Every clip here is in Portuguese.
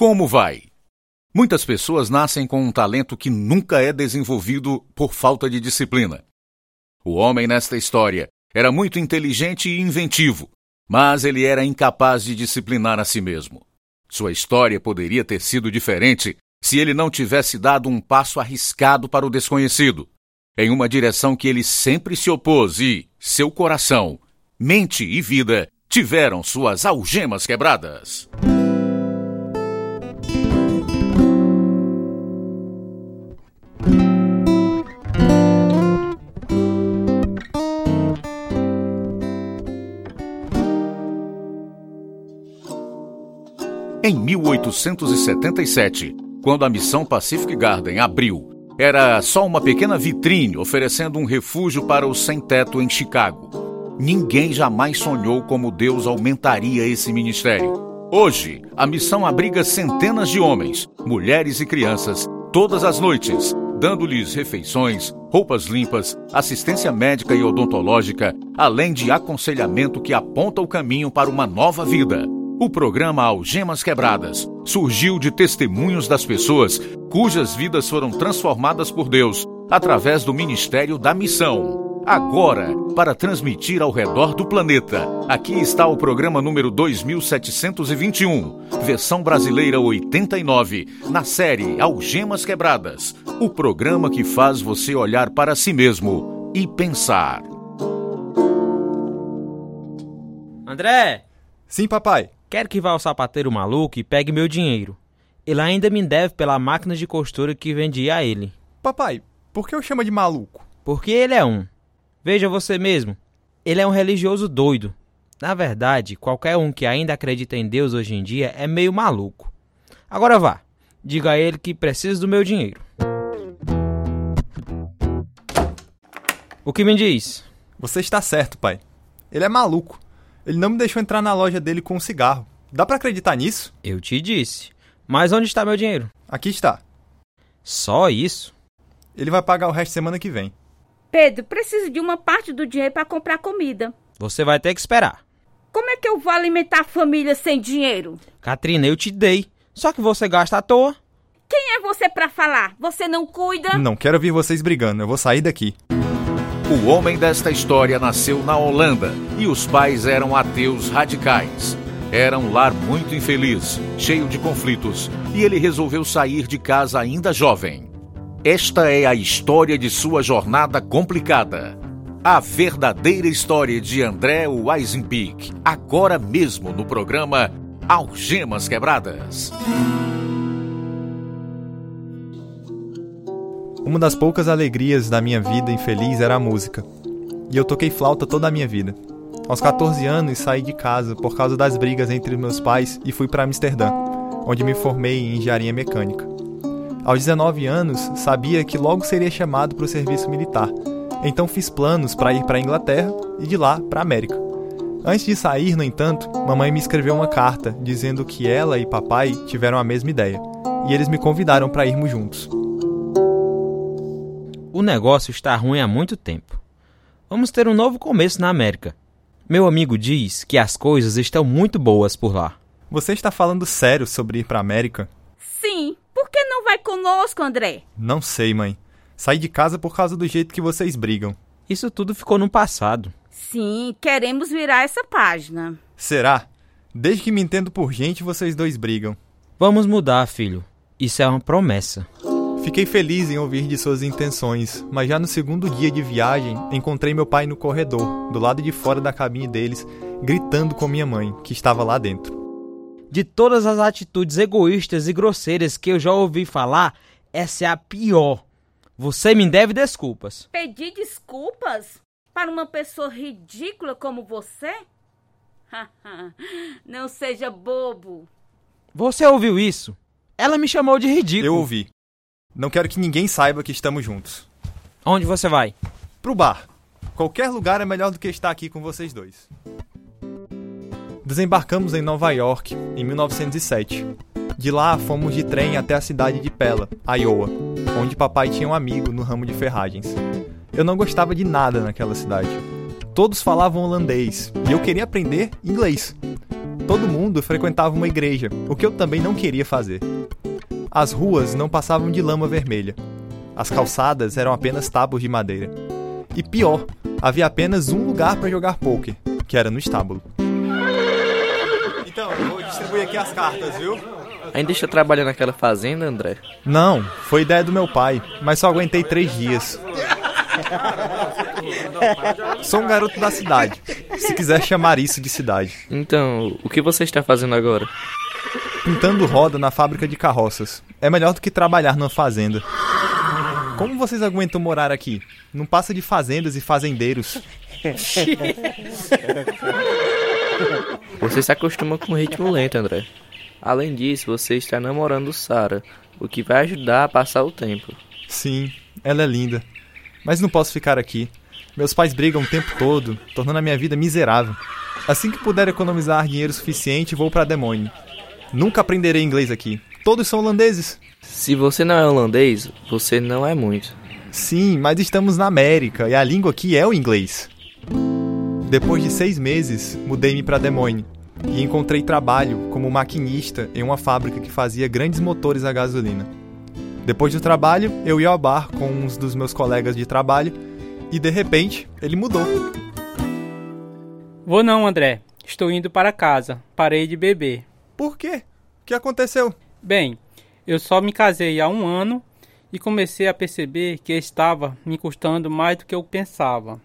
Como vai? Muitas pessoas nascem com um talento que nunca é desenvolvido por falta de disciplina. O homem nesta história era muito inteligente e inventivo, mas ele era incapaz de disciplinar a si mesmo. Sua história poderia ter sido diferente se ele não tivesse dado um passo arriscado para o desconhecido, em uma direção que ele sempre se opôs e seu coração, mente e vida tiveram suas algemas quebradas. Em 1877, quando a missão Pacific Garden abriu, era só uma pequena vitrine oferecendo um refúgio para os sem-teto em Chicago. Ninguém jamais sonhou como Deus aumentaria esse ministério. Hoje, a missão abriga centenas de homens, mulheres e crianças, todas as noites, dando-lhes refeições, roupas limpas, assistência médica e odontológica, além de aconselhamento que aponta o caminho para uma nova vida. O programa Algemas Quebradas surgiu de testemunhos das pessoas cujas vidas foram transformadas por Deus através do Ministério da Missão. Agora, para transmitir ao redor do planeta, aqui está o programa número 2721, versão brasileira 89, na série Algemas Quebradas o programa que faz você olhar para si mesmo e pensar. André! Sim, papai. Quero que vá ao sapateiro maluco e pegue meu dinheiro. Ele ainda me deve pela máquina de costura que vendi a ele. Papai, por que eu chamo de maluco? Porque ele é um. Veja você mesmo. Ele é um religioso doido. Na verdade, qualquer um que ainda acredita em Deus hoje em dia é meio maluco. Agora vá. Diga a ele que preciso do meu dinheiro. O que me diz? Você está certo, pai. Ele é maluco. Ele não me deixou entrar na loja dele com um cigarro. Dá para acreditar nisso? Eu te disse. Mas onde está meu dinheiro? Aqui está. Só isso? Ele vai pagar o resto semana que vem. Pedro, preciso de uma parte do dinheiro para comprar comida. Você vai ter que esperar. Como é que eu vou alimentar a família sem dinheiro? Katrina, eu te dei. Só que você gasta à toa. Quem é você para falar? Você não cuida? Não quero ver vocês brigando. Eu vou sair daqui. O homem desta história nasceu na Holanda e os pais eram ateus radicais. Era um lar muito infeliz, cheio de conflitos, e ele resolveu sair de casa ainda jovem. Esta é a história de sua jornada complicada. A verdadeira história de André Weisenbeek, agora mesmo no programa Algemas Quebradas. Uma das poucas alegrias da minha vida infeliz era a música. E eu toquei flauta toda a minha vida. Aos 14 anos saí de casa por causa das brigas entre meus pais e fui para Amsterdã, onde me formei em engenharia mecânica. Aos 19 anos, sabia que logo seria chamado para o serviço militar. Então fiz planos para ir para a Inglaterra e de lá para a América. Antes de sair, no entanto, mamãe me escreveu uma carta dizendo que ela e papai tiveram a mesma ideia, e eles me convidaram para irmos juntos. O negócio está ruim há muito tempo. Vamos ter um novo começo na América. Meu amigo diz que as coisas estão muito boas por lá. Você está falando sério sobre ir para a América? Sim. Por que não vai conosco, André? Não sei, mãe. Saí de casa por causa do jeito que vocês brigam. Isso tudo ficou no passado. Sim, queremos virar essa página. Será? Desde que me entendo por gente, vocês dois brigam. Vamos mudar, filho. Isso é uma promessa. Fiquei feliz em ouvir de suas intenções, mas já no segundo dia de viagem, encontrei meu pai no corredor, do lado de fora da cabine deles, gritando com minha mãe, que estava lá dentro. De todas as atitudes egoístas e grosseiras que eu já ouvi falar, essa é a pior. Você me deve desculpas. Pedir desculpas para uma pessoa ridícula como você? Não seja bobo. Você ouviu isso? Ela me chamou de ridículo. Eu ouvi. Não quero que ninguém saiba que estamos juntos. Onde você vai? Pro bar. Qualquer lugar é melhor do que estar aqui com vocês dois. Desembarcamos em Nova York em 1907. De lá fomos de trem até a cidade de Pella, Iowa, onde papai tinha um amigo no ramo de ferragens. Eu não gostava de nada naquela cidade. Todos falavam holandês e eu queria aprender inglês. todo mundo frequentava uma igreja, o que eu também não queria fazer. As ruas não passavam de lama vermelha. As calçadas eram apenas tábuas de madeira. E pior, havia apenas um lugar para jogar poker, que era no estábulo. Então, eu vou distribuir aqui as cartas, viu? Ainda está trabalhando naquela fazenda, André? Não, foi ideia do meu pai, mas só aguentei três dias. Sou um garoto da cidade, se quiser chamar isso de cidade. Então, o que você está fazendo agora? Pintando roda na fábrica de carroças. É melhor do que trabalhar numa fazenda. Como vocês aguentam morar aqui? Não passa de fazendas e fazendeiros. Você se acostuma com o ritmo lento, André. Além disso, você está namorando Sara, o que vai ajudar a passar o tempo. Sim, ela é linda. Mas não posso ficar aqui. Meus pais brigam o tempo todo, tornando a minha vida miserável. Assim que puder economizar dinheiro suficiente, vou para Demônio. Nunca aprenderei inglês aqui. Todos são holandeses. Se você não é holandês, você não é muito. Sim, mas estamos na América e a língua aqui é o inglês. Depois de seis meses, mudei-me para Demônio e encontrei trabalho como maquinista em uma fábrica que fazia grandes motores a gasolina. Depois do trabalho, eu ia ao bar com uns dos meus colegas de trabalho e de repente ele mudou. Vou não, André. Estou indo para casa. Parei de beber. Por quê? O que aconteceu? Bem, eu só me casei há um ano e comecei a perceber que estava me custando mais do que eu pensava.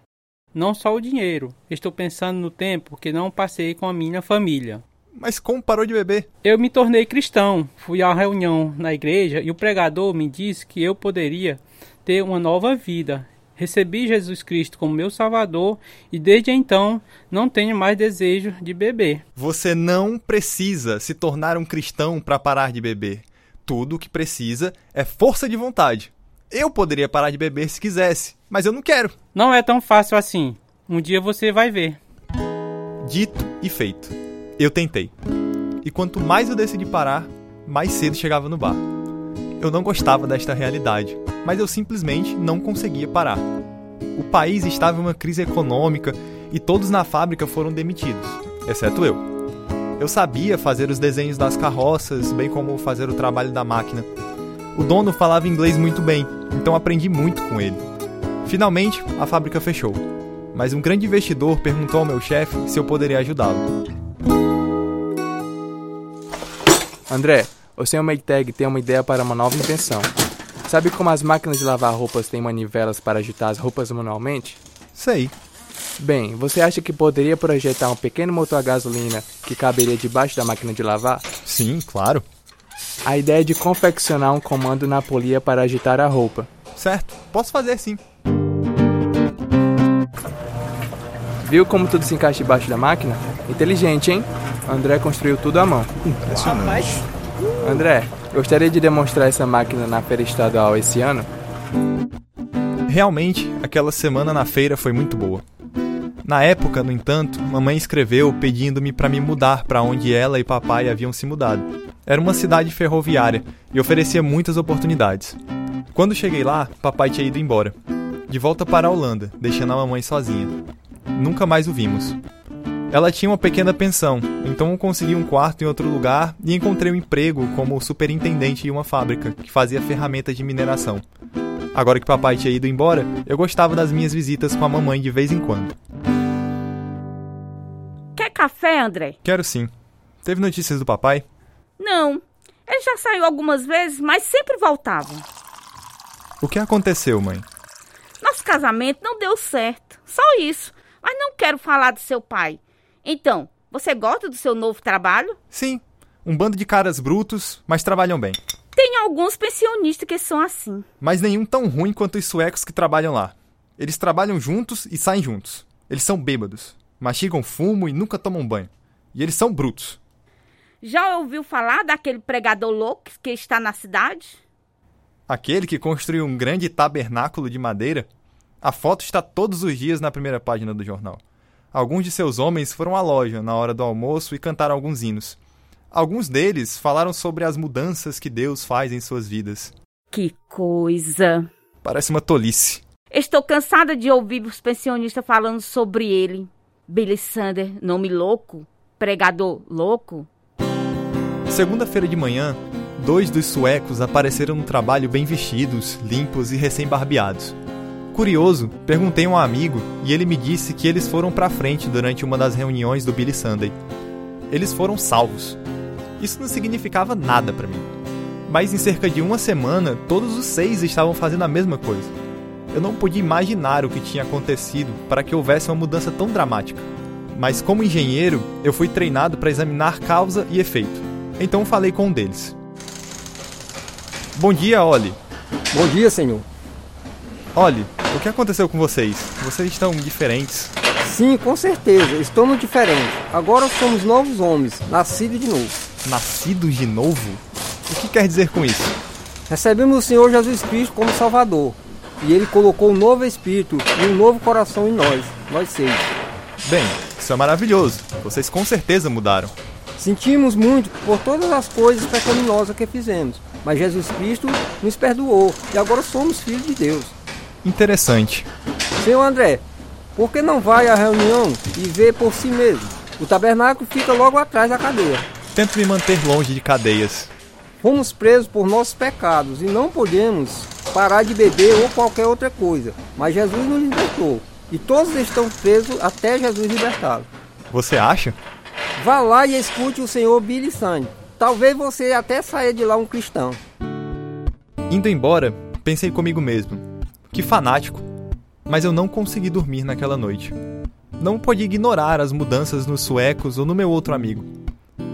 Não só o dinheiro, estou pensando no tempo que não passei com a minha família. Mas como parou de beber? Eu me tornei cristão, fui à reunião na igreja e o pregador me disse que eu poderia ter uma nova vida. Recebi Jesus Cristo como meu Salvador e desde então não tenho mais desejo de beber. Você não precisa se tornar um cristão para parar de beber. Tudo o que precisa é força de vontade. Eu poderia parar de beber se quisesse, mas eu não quero. Não é tão fácil assim. Um dia você vai ver. Dito e feito. Eu tentei. E quanto mais eu decidi parar, mais cedo chegava no bar. Eu não gostava desta realidade, mas eu simplesmente não conseguia parar. O país estava em uma crise econômica e todos na fábrica foram demitidos, exceto eu. Eu sabia fazer os desenhos das carroças, bem como fazer o trabalho da máquina. O dono falava inglês muito bem, então aprendi muito com ele. Finalmente, a fábrica fechou, mas um grande investidor perguntou ao meu chefe se eu poderia ajudá-lo. André, o Sr. Maytag tem uma ideia para uma nova invenção. Sabe como as máquinas de lavar roupas têm manivelas para agitar as roupas manualmente? Sei. Bem, você acha que poderia projetar um pequeno motor a gasolina que caberia debaixo da máquina de lavar? Sim, claro. A ideia é de confeccionar um comando na polia para agitar a roupa. Certo, posso fazer sim. Viu como tudo se encaixa debaixo da máquina? Inteligente, hein? André construiu tudo à mão. Impressionante. André, gostaria de demonstrar essa máquina na feira estadual esse ano? Realmente, aquela semana na feira foi muito boa. Na época, no entanto, mamãe escreveu pedindo-me para me mudar para onde ela e papai haviam se mudado. Era uma cidade ferroviária e oferecia muitas oportunidades. Quando cheguei lá, papai tinha ido embora, de volta para a Holanda, deixando a mamãe sozinha. Nunca mais o vimos. Ela tinha uma pequena pensão, então eu consegui um quarto em outro lugar e encontrei um emprego como superintendente em uma fábrica que fazia ferramentas de mineração. Agora que papai tinha ido embora, eu gostava das minhas visitas com a mamãe de vez em quando. Quer café, André? Quero sim. Teve notícias do papai? Não. Ele já saiu algumas vezes, mas sempre voltava. O que aconteceu, mãe? Nosso casamento não deu certo. Só isso. Mas não quero falar do seu pai. Então, você gosta do seu novo trabalho? Sim. Um bando de caras brutos, mas trabalham bem. Tem alguns pensionistas que são assim. Mas nenhum tão ruim quanto os suecos que trabalham lá. Eles trabalham juntos e saem juntos. Eles são bêbados, mastigam fumo e nunca tomam banho. E eles são brutos. Já ouviu falar daquele pregador louco que está na cidade? Aquele que construiu um grande tabernáculo de madeira? A foto está todos os dias na primeira página do jornal. Alguns de seus homens foram à loja na hora do almoço e cantaram alguns hinos. Alguns deles falaram sobre as mudanças que Deus faz em suas vidas. Que coisa. Parece uma tolice. Estou cansada de ouvir os pensionistas falando sobre ele. Billy Sander, nome louco. pregador louco? Segunda-feira de manhã, dois dos suecos apareceram no trabalho bem vestidos, limpos e recém-barbeados. Curioso, perguntei a um amigo e ele me disse que eles foram para frente durante uma das reuniões do Billy Sunday. Eles foram salvos. Isso não significava nada para mim. Mas em cerca de uma semana, todos os seis estavam fazendo a mesma coisa. Eu não podia imaginar o que tinha acontecido para que houvesse uma mudança tão dramática. Mas como engenheiro, eu fui treinado para examinar causa e efeito. Então falei com um deles. Bom dia, Oli. Bom dia, senhor. Oli, o que aconteceu com vocês? Vocês estão diferentes. Sim, com certeza, estamos diferentes. Agora somos novos homens, nascidos de novo. Nascidos de novo? O que quer dizer com isso? Recebemos o Senhor Jesus Cristo como Salvador. E Ele colocou um novo espírito e um novo coração em nós, nós seis. Bem, isso é maravilhoso. Vocês com certeza mudaram. Sentimos muito por todas as coisas pecaminosas que fizemos, mas Jesus Cristo nos perdoou e agora somos filhos de Deus. Interessante. Senhor André, por que não vai à reunião e vê por si mesmo? O tabernáculo fica logo atrás da cadeia. Tento me manter longe de cadeias. Fomos presos por nossos pecados e não podemos parar de beber ou qualquer outra coisa, mas Jesus nos libertou. E todos estão presos até Jesus libertá-los. Você acha? Vá lá e escute o senhor Billy Sunday. Talvez você até saia de lá um cristão. Indo embora, pensei comigo mesmo. Que fanático. Mas eu não consegui dormir naquela noite. Não podia ignorar as mudanças nos suecos ou no meu outro amigo.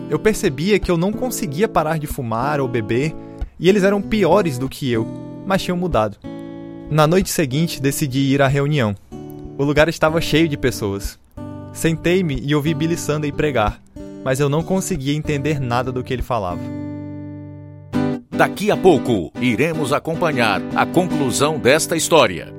Eu percebia que eu não conseguia parar de fumar ou beber, e eles eram piores do que eu, mas tinham mudado. Na noite seguinte, decidi ir à reunião. O lugar estava cheio de pessoas. Sentei-me e ouvi Billy Sunday pregar, mas eu não conseguia entender nada do que ele falava. Daqui a pouco, iremos acompanhar a conclusão desta história.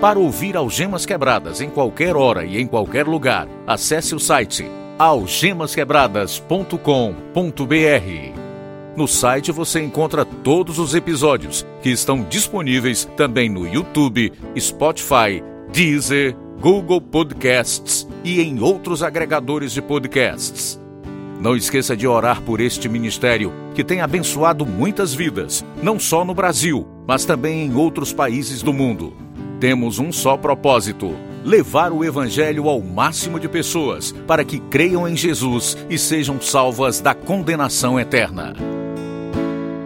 Para ouvir Algemas Quebradas em qualquer hora e em qualquer lugar, acesse o site algemasquebradas.com.br. No site você encontra todos os episódios que estão disponíveis também no YouTube, Spotify, Deezer, Google Podcasts e em outros agregadores de podcasts. Não esqueça de orar por este ministério que tem abençoado muitas vidas, não só no Brasil, mas também em outros países do mundo. Temos um só propósito: levar o Evangelho ao máximo de pessoas para que creiam em Jesus e sejam salvas da condenação eterna.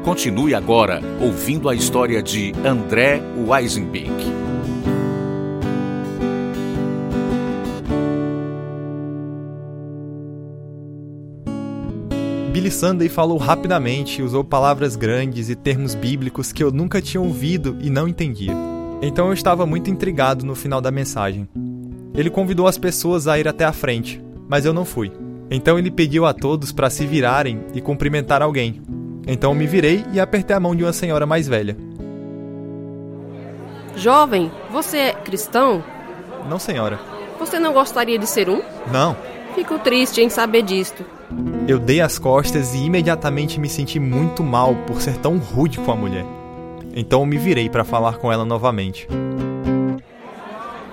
Continue agora ouvindo a história de André Weisenbeck. Billy Sunday falou rapidamente usou palavras grandes e termos bíblicos que eu nunca tinha ouvido e não entendia. Então eu estava muito intrigado no final da mensagem. Ele convidou as pessoas a ir até a frente, mas eu não fui. Então ele pediu a todos para se virarem e cumprimentar alguém. Então eu me virei e apertei a mão de uma senhora mais velha. Jovem, você é cristão? Não, senhora. Você não gostaria de ser um? Não. Fico triste em saber disto. Eu dei as costas e imediatamente me senti muito mal por ser tão rude com a mulher. Então me virei para falar com ela novamente.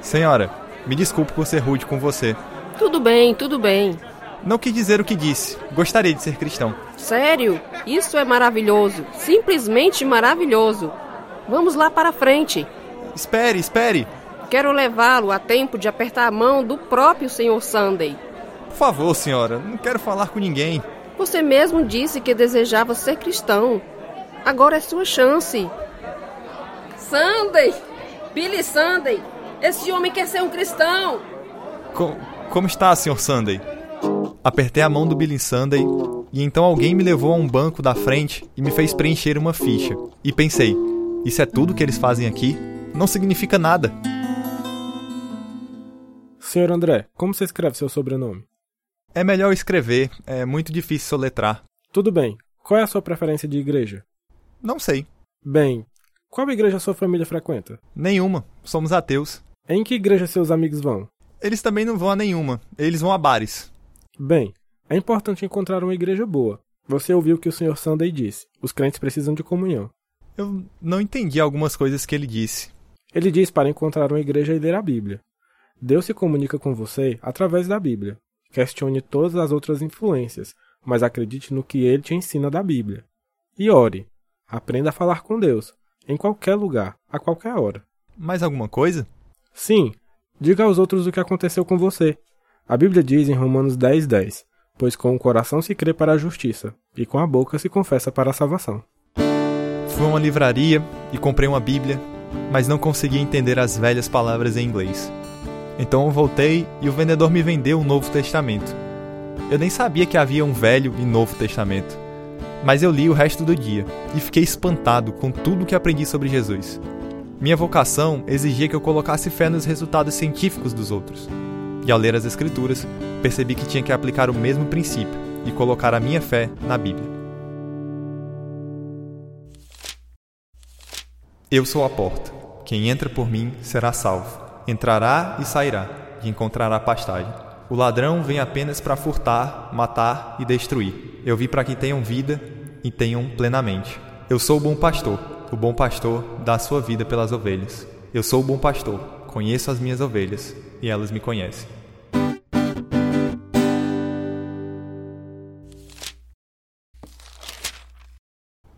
Senhora, me desculpe por ser rude com você. Tudo bem, tudo bem. Não quis dizer o que disse. Gostaria de ser cristão. Sério? Isso é maravilhoso. Simplesmente maravilhoso. Vamos lá para frente. Espere, espere. Quero levá-lo a tempo de apertar a mão do próprio Sr. Sunday. Por favor, senhora, não quero falar com ninguém. Você mesmo disse que desejava ser cristão. Agora é sua chance. Sunday! Billy Sunday! Esse homem quer ser um cristão! Co como está, Sr. Sunday? Apertei a mão do Billy Sunday e então alguém me levou a um banco da frente e me fez preencher uma ficha. E pensei, isso é tudo que eles fazem aqui? Não significa nada. Senhor André, como você escreve seu sobrenome? É melhor escrever, é muito difícil soletrar. Tudo bem. Qual é a sua preferência de igreja? Não sei. Bem, qual igreja sua família frequenta? Nenhuma. Somos ateus. Em que igreja seus amigos vão? Eles também não vão a nenhuma. Eles vão a bares. Bem, é importante encontrar uma igreja boa. Você ouviu o que o Sr. Sunday disse. Os crentes precisam de comunhão. Eu não entendi algumas coisas que ele disse. Ele diz para encontrar uma igreja e ler a Bíblia. Deus se comunica com você através da Bíblia. Questione todas as outras influências, mas acredite no que ele te ensina da Bíblia. E ore. Aprenda a falar com Deus, em qualquer lugar, a qualquer hora. Mais alguma coisa? Sim, diga aos outros o que aconteceu com você. A Bíblia diz em Romanos 10:10, 10, pois com o coração se crê para a justiça, e com a boca se confessa para a salvação. Fui a uma livraria e comprei uma Bíblia, mas não conseguia entender as velhas palavras em inglês. Então eu voltei e o vendedor me vendeu um Novo Testamento. Eu nem sabia que havia um Velho e Novo Testamento. Mas eu li o resto do dia e fiquei espantado com tudo o que aprendi sobre Jesus. Minha vocação exigia que eu colocasse fé nos resultados científicos dos outros. E ao ler as Escrituras, percebi que tinha que aplicar o mesmo princípio e colocar a minha fé na Bíblia. Eu sou a porta. Quem entra por mim será salvo. Entrará e sairá, e encontrará pastagem. O ladrão vem apenas para furtar, matar e destruir. Eu vim para que tenham vida e tenham plenamente. Eu sou o bom pastor. O bom pastor dá a sua vida pelas ovelhas. Eu sou o bom pastor. Conheço as minhas ovelhas e elas me conhecem.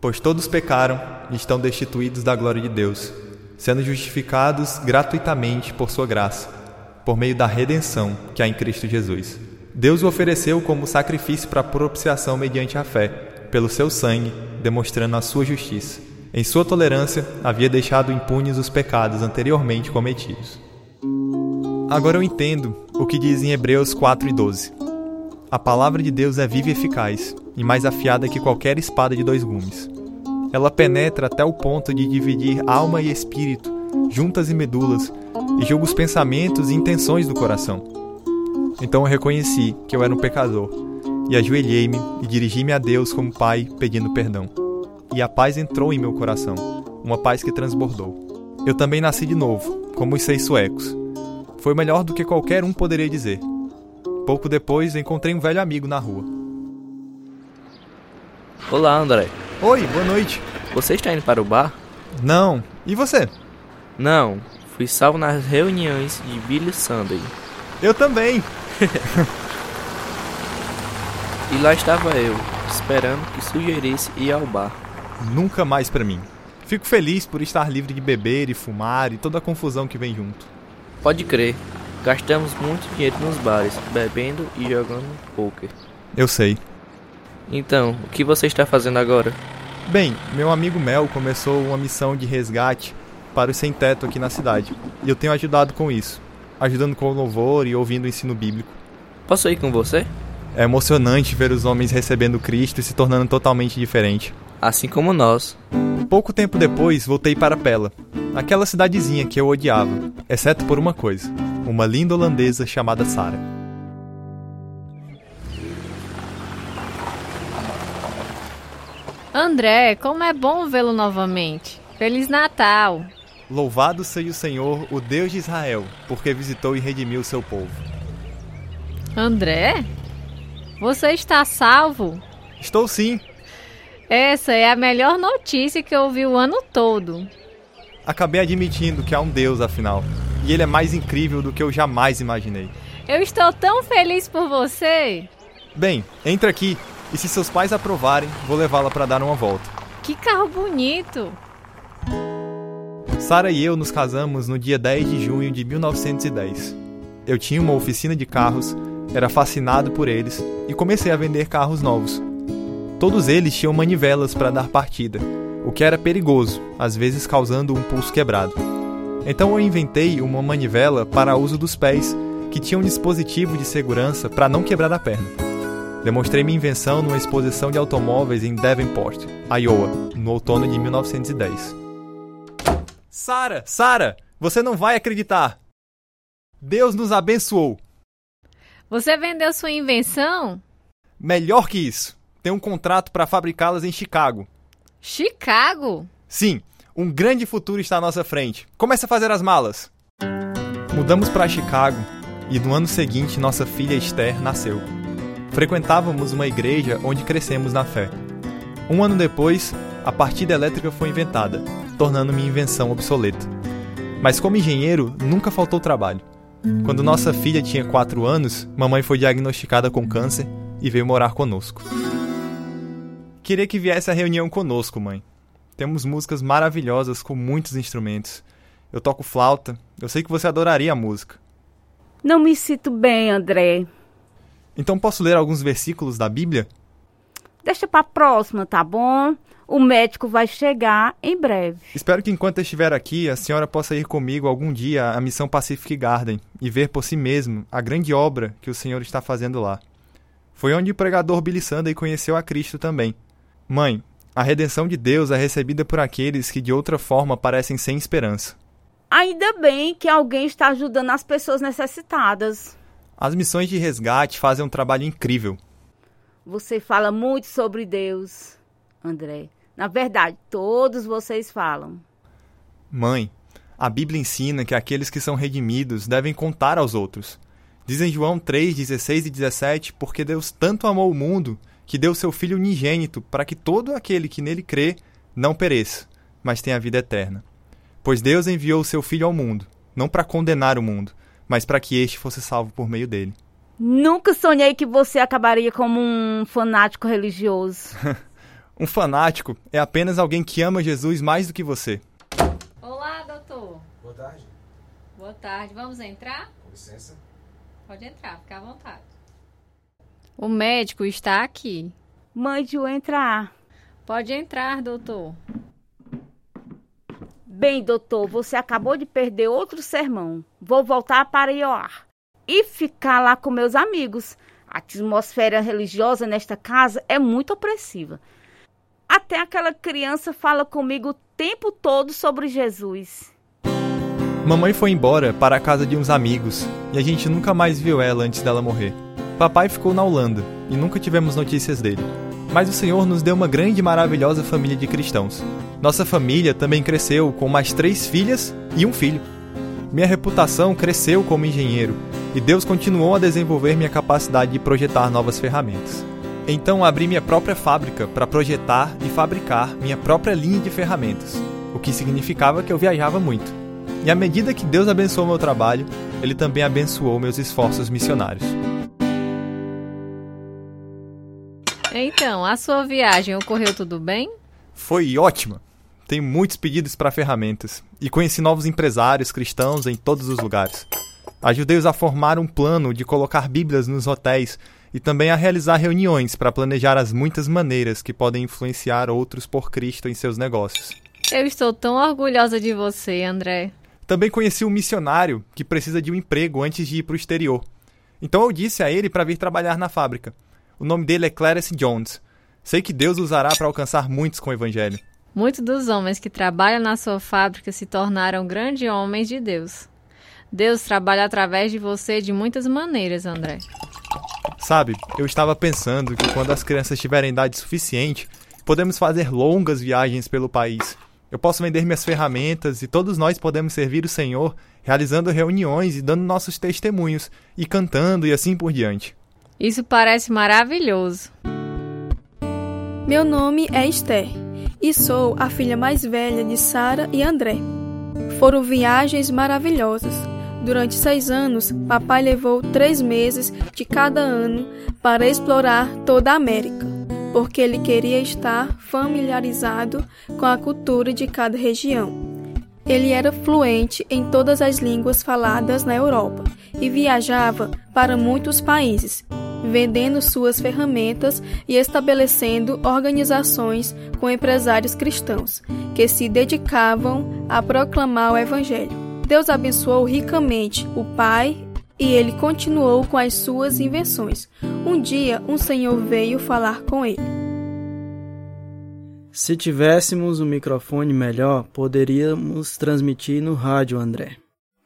Pois todos pecaram e estão destituídos da glória de Deus, sendo justificados gratuitamente por sua graça, por meio da redenção que há em Cristo Jesus. Deus o ofereceu como sacrifício para propiciação mediante a fé, pelo seu sangue, demonstrando a sua justiça. Em sua tolerância, havia deixado impunes os pecados anteriormente cometidos. Agora eu entendo o que diz em Hebreus 4 e 12. A palavra de Deus é viva e eficaz, e mais afiada que qualquer espada de dois gumes. Ela penetra até o ponto de dividir alma e espírito, juntas e medulas, e julga os pensamentos e intenções do coração. Então eu reconheci que eu era um pecador, e ajoelhei-me e dirigi-me a Deus como Pai, pedindo perdão. E a paz entrou em meu coração, uma paz que transbordou. Eu também nasci de novo, como os seis suecos. Foi melhor do que qualquer um poderia dizer. Pouco depois, encontrei um velho amigo na rua. Olá, André. Oi, boa noite. Você está indo para o bar? Não. E você? Não. Fui salvo nas reuniões de Billy Sunday. Eu também. e lá estava eu, esperando que sugerisse ir ao bar. Nunca mais para mim. Fico feliz por estar livre de beber e fumar e toda a confusão que vem junto. Pode crer. Gastamos muito dinheiro nos bares, bebendo e jogando poker. Eu sei. Então, o que você está fazendo agora? Bem, meu amigo Mel começou uma missão de resgate para os sem-teto aqui na cidade. E eu tenho ajudado com isso, ajudando com o louvor e ouvindo o ensino bíblico. Posso ir com você? É emocionante ver os homens recebendo Cristo e se tornando totalmente diferente. Assim como nós. Pouco tempo depois, voltei para Pella, aquela cidadezinha que eu odiava, exceto por uma coisa: uma linda holandesa chamada Sarah. André, como é bom vê-lo novamente. Feliz Natal! Louvado seja o Senhor, o Deus de Israel, porque visitou e redimiu o seu povo. André? Você está salvo? Estou sim. Essa é a melhor notícia que eu ouvi o ano todo. Acabei admitindo que há um Deus, afinal. E ele é mais incrível do que eu jamais imaginei. Eu estou tão feliz por você. Bem, entra aqui. E se seus pais aprovarem, vou levá-la para dar uma volta. Que carro bonito! Sara e eu nos casamos no dia 10 de junho de 1910. Eu tinha uma oficina de carros, era fascinado por eles e comecei a vender carros novos. Todos eles tinham manivelas para dar partida, o que era perigoso, às vezes causando um pulso quebrado. Então eu inventei uma manivela para uso dos pés, que tinha um dispositivo de segurança para não quebrar a perna. Demonstrei minha invenção numa exposição de automóveis em Davenport, Iowa, no outono de 1910. Sara, Sara, você não vai acreditar. Deus nos abençoou. Você vendeu sua invenção? Melhor que isso. Tem um contrato para fabricá-las em Chicago. Chicago? Sim, um grande futuro está à nossa frente. Comece a fazer as malas. Mudamos para Chicago e no ano seguinte nossa filha Esther nasceu. Frequentávamos uma igreja onde crescemos na fé. Um ano depois, a partida elétrica foi inventada, tornando minha invenção obsoleta. Mas como engenheiro, nunca faltou trabalho. Quando nossa filha tinha 4 anos, mamãe foi diagnosticada com câncer e veio morar conosco. Queria que viesse à reunião conosco, mãe. Temos músicas maravilhosas com muitos instrumentos. Eu toco flauta. Eu sei que você adoraria a música. Não me sinto bem, André. Então posso ler alguns versículos da Bíblia? Deixa pra próxima, tá bom? O médico vai chegar em breve. Espero que enquanto eu estiver aqui, a senhora possa ir comigo algum dia à missão Pacific Garden e ver por si mesmo a grande obra que o Senhor está fazendo lá. Foi onde o pregador Billy Sunday conheceu a Cristo também. Mãe, a redenção de Deus é recebida por aqueles que de outra forma parecem sem esperança. Ainda bem que alguém está ajudando as pessoas necessitadas. As missões de resgate fazem um trabalho incrível. Você fala muito sobre Deus, André. Na verdade, todos vocês falam. Mãe, a Bíblia ensina que aqueles que são redimidos devem contar aos outros. Diz em João 3, 16 e 17: Porque Deus tanto amou o mundo que deu seu Filho unigênito para que todo aquele que nele crê não pereça, mas tenha vida eterna. Pois Deus enviou o seu Filho ao mundo, não para condenar o mundo, mas para que este fosse salvo por meio dele. Nunca sonhei que você acabaria como um fanático religioso. Um fanático é apenas alguém que ama Jesus mais do que você. Olá, doutor. Boa tarde. Boa tarde. Vamos entrar? Com licença. Pode entrar, fica à vontade. O médico está aqui. Mande-o entrar. Pode entrar, doutor. Bem, doutor, você acabou de perder outro sermão. Vou voltar para Ioar e ficar lá com meus amigos. A atmosfera religiosa nesta casa é muito opressiva. Até aquela criança fala comigo o tempo todo sobre Jesus. Mamãe foi embora para a casa de uns amigos e a gente nunca mais viu ela antes dela morrer. Papai ficou na Holanda e nunca tivemos notícias dele. Mas o Senhor nos deu uma grande e maravilhosa família de cristãos. Nossa família também cresceu com mais três filhas e um filho. Minha reputação cresceu como engenheiro e Deus continuou a desenvolver minha capacidade de projetar novas ferramentas. Então abri minha própria fábrica para projetar e fabricar minha própria linha de ferramentas, o que significava que eu viajava muito. E à medida que Deus abençoou meu trabalho, Ele também abençoou meus esforços missionários. Então, a sua viagem ocorreu tudo bem? Foi ótima! Tenho muitos pedidos para ferramentas e conheci novos empresários cristãos em todos os lugares. Ajudei-os a formar um plano de colocar Bíblias nos hotéis e também a realizar reuniões para planejar as muitas maneiras que podem influenciar outros por Cristo em seus negócios. Eu estou tão orgulhosa de você, André. Também conheci um missionário que precisa de um emprego antes de ir para o exterior. Então eu disse a ele para vir trabalhar na fábrica. O nome dele é Clarence Jones. Sei que Deus usará para alcançar muitos com o evangelho. Muitos dos homens que trabalham na sua fábrica se tornaram grandes homens de Deus. Deus trabalha através de você de muitas maneiras, André. Sabe, eu estava pensando que quando as crianças tiverem idade suficiente, podemos fazer longas viagens pelo país. Eu posso vender minhas ferramentas e todos nós podemos servir o Senhor realizando reuniões e dando nossos testemunhos e cantando e assim por diante. Isso parece maravilhoso. Meu nome é Esther e sou a filha mais velha de Sara e André. Foram viagens maravilhosas. Durante seis anos, papai levou três meses de cada ano para explorar toda a América, porque ele queria estar familiarizado com a cultura de cada região. Ele era fluente em todas as línguas faladas na Europa e viajava para muitos países, vendendo suas ferramentas e estabelecendo organizações com empresários cristãos que se dedicavam a proclamar o Evangelho. Deus abençoou ricamente o pai e ele continuou com as suas invenções. Um dia, um senhor veio falar com ele. Se tivéssemos um microfone melhor, poderíamos transmitir no rádio, André.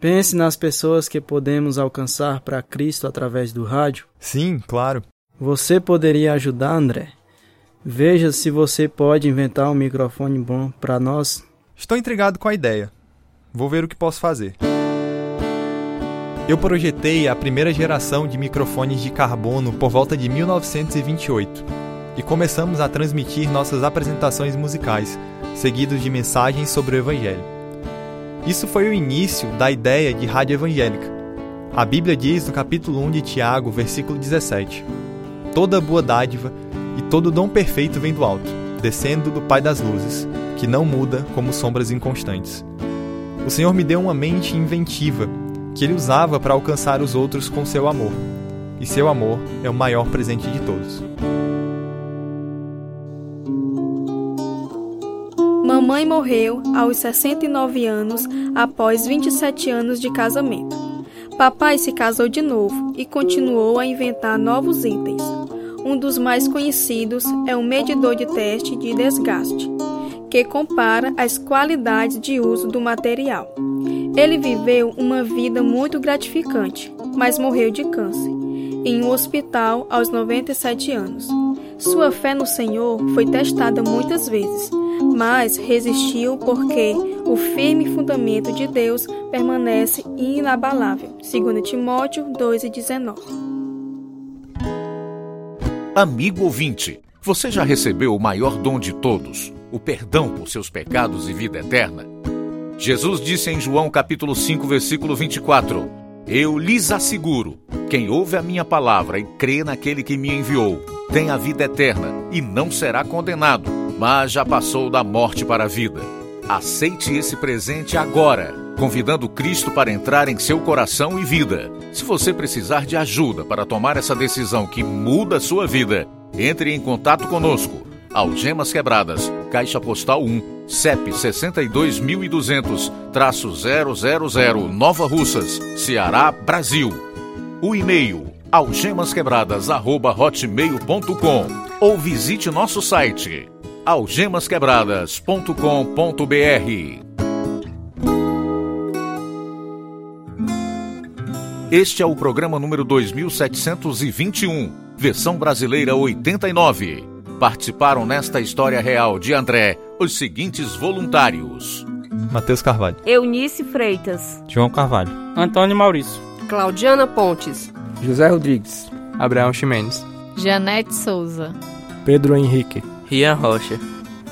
Pense nas pessoas que podemos alcançar para Cristo através do rádio. Sim, claro. Você poderia ajudar, André? Veja se você pode inventar um microfone bom para nós. Estou intrigado com a ideia. Vou ver o que posso fazer. Eu projetei a primeira geração de microfones de carbono por volta de 1928 e começamos a transmitir nossas apresentações musicais, seguidos de mensagens sobre o Evangelho. Isso foi o início da ideia de rádio evangélica. A Bíblia diz no capítulo 1 de Tiago, versículo 17: Toda boa dádiva e todo dom perfeito vem do alto, descendo do Pai das luzes, que não muda como sombras inconstantes. O Senhor me deu uma mente inventiva que ele usava para alcançar os outros com seu amor. E seu amor é o maior presente de todos. Mamãe morreu aos 69 anos após 27 anos de casamento. Papai se casou de novo e continuou a inventar novos itens. Um dos mais conhecidos é o medidor de teste de desgaste, que compara as qualidades de uso do material. Ele viveu uma vida muito gratificante, mas morreu de câncer, em um hospital aos 97 anos. Sua fé no Senhor foi testada muitas vezes, mas resistiu porque o firme fundamento de Deus permanece inabalável. 2 Timóteo 2,19 Amigo ouvinte, você já recebeu o maior dom de todos, o perdão por seus pecados e vida eterna? Jesus disse em João capítulo 5, versículo 24: Eu lhes asseguro, quem ouve a minha palavra e crê naquele que me enviou, tem a vida eterna e não será condenado, mas já passou da morte para a vida. Aceite esse presente agora, convidando Cristo para entrar em seu coração e vida. Se você precisar de ajuda para tomar essa decisão que muda a sua vida, entre em contato conosco. Algemas Quebradas, Caixa Postal 1, CEP 62.200-000, Nova Russas, Ceará, Brasil. O e-mail algemasquebradas@hotmail.com ou visite nosso site algemasquebradas.com.br. Este é o programa número 2721, versão brasileira 89. Participaram nesta história real de André os seguintes voluntários: Matheus Carvalho, Eunice Freitas, João Carvalho, Antônio Maurício, Claudiana Pontes, José Rodrigues, Abraão Ximenes, Janete Souza, Pedro Henrique, Rian Rocha,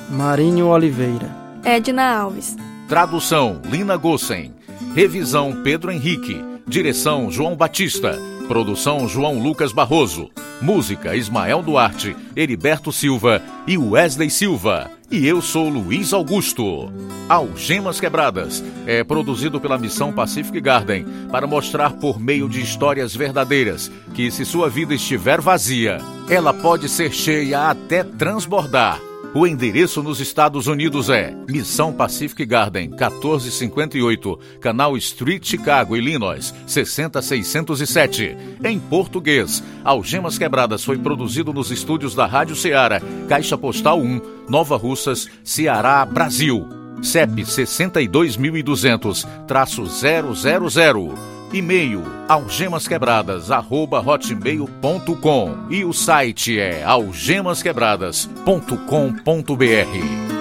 Marinho Oliveira, Edna Alves, Tradução: Lina Gossen. Revisão: Pedro Henrique. Direção: João Batista. Produção: João Lucas Barroso. Música: Ismael Duarte, Heriberto Silva e Wesley Silva. E eu sou Luiz Augusto. Algemas Quebradas é produzido pela Missão Pacific Garden para mostrar por meio de histórias verdadeiras que, se sua vida estiver vazia, ela pode ser cheia até transbordar. O endereço nos Estados Unidos é Missão Pacific Garden, 1458, Canal Street, Chicago, Illinois, 60607. Em português, Algemas Quebradas foi produzido nos estúdios da Rádio Ceará, Caixa Postal 1, Nova Russas, Ceará, Brasil. CEP 62.200-000. E-mail algemasquebradas@hotmail.com e o site é algemasquebradas.com.br.